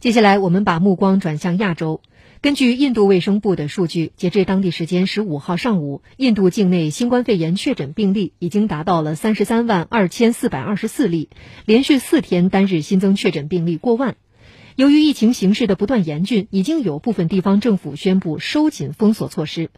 接下来，我们把目光转向亚洲。根据印度卫生部的数据，截至当地时间十五号上午，印度境内新冠肺炎确诊病例已经达到了三十三万二千四百二十四例，连续四天单日新增确诊病例过万。由于疫情形势的不断严峻，已经有部分地方政府宣布收紧封锁措施。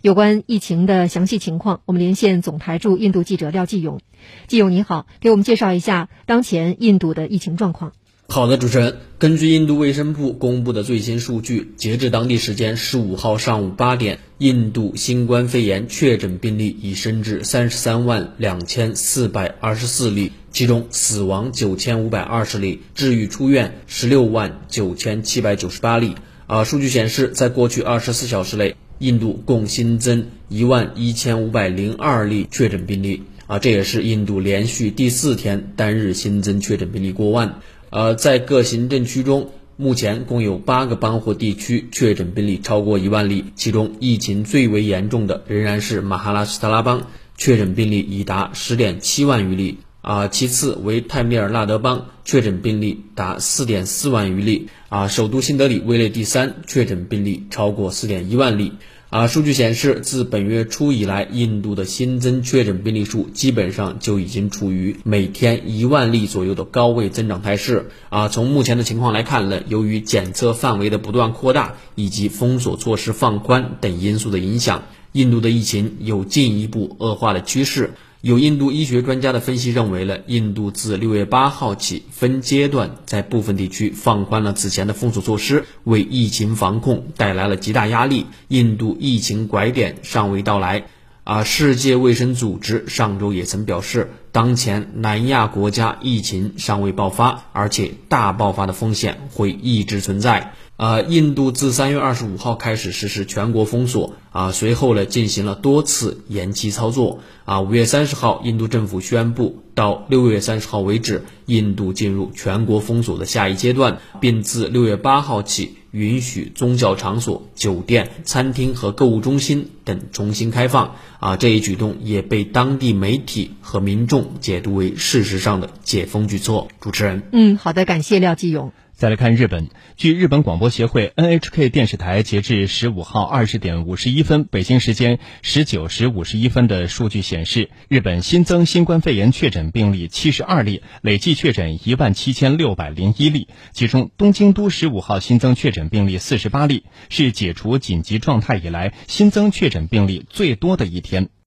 有关疫情的详细情况，我们连线总台驻印度记者廖继勇。继勇你好，给我们介绍一下当前印度的疫情状况。好的，主持人。根据印度卫生部公布的最新数据，截至当地时间十五号上午八点，印度新冠肺炎确诊病例已升至三十三万两千四百二十四例，其中死亡九千五百二十例，治愈出院十六万九千七百九十八例。啊，数据显示，在过去二十四小时内，印度共新增一万一千五百零二例确诊病例。啊，这也是印度连续第四天单日新增确诊病例过万。呃，在各行政区中，目前共有八个邦或地区确诊病例超过一万例，其中疫情最为严重的仍然是马哈拉施特拉邦，确诊病例已达十点七万余例。啊，其次为泰米尔纳德邦，确诊病例达四点四万余例。啊，首都新德里位列第三，确诊病例超过四点一万例。啊，数据显示，自本月初以来，印度的新增确诊病例数基本上就已经处于每天一万例左右的高位增长态势。啊，从目前的情况来看呢，由于检测范围的不断扩大以及封锁措施放宽等因素的影响，印度的疫情有进一步恶化的趋势。有印度医学专家的分析认为，了印度自六月八号起分阶段在部分地区放宽了此前的封锁措施，为疫情防控带来了极大压力。印度疫情拐点尚未到来。啊，世界卫生组织上周也曾表示，当前南亚国家疫情尚未爆发，而且大爆发的风险会一直存在。啊，印度自三月二十五号开始实施全国封锁，啊，随后呢进行了多次延期操作。啊，五月三十号，印度政府宣布，到六月三十号为止，印度进入全国封锁的下一阶段，并自六月八号起。允许宗教场所、酒店、餐厅和购物中心等重新开放啊！这一举动也被当地媒体和民众解读为事实上的解封举措。主持人，嗯，好的，感谢廖继勇。再来看日本，据日本广播协会 NHK 电视台截至十五号二十点五十一分（北京时间十九时五十一分）的数据显示，日本新增新冠肺炎确诊病例七十二例，累计确诊一万七千六百零一例。其中，东京都十五号新增确诊病例四十八例，是解除紧急状态以来新增确诊病例最多的一天。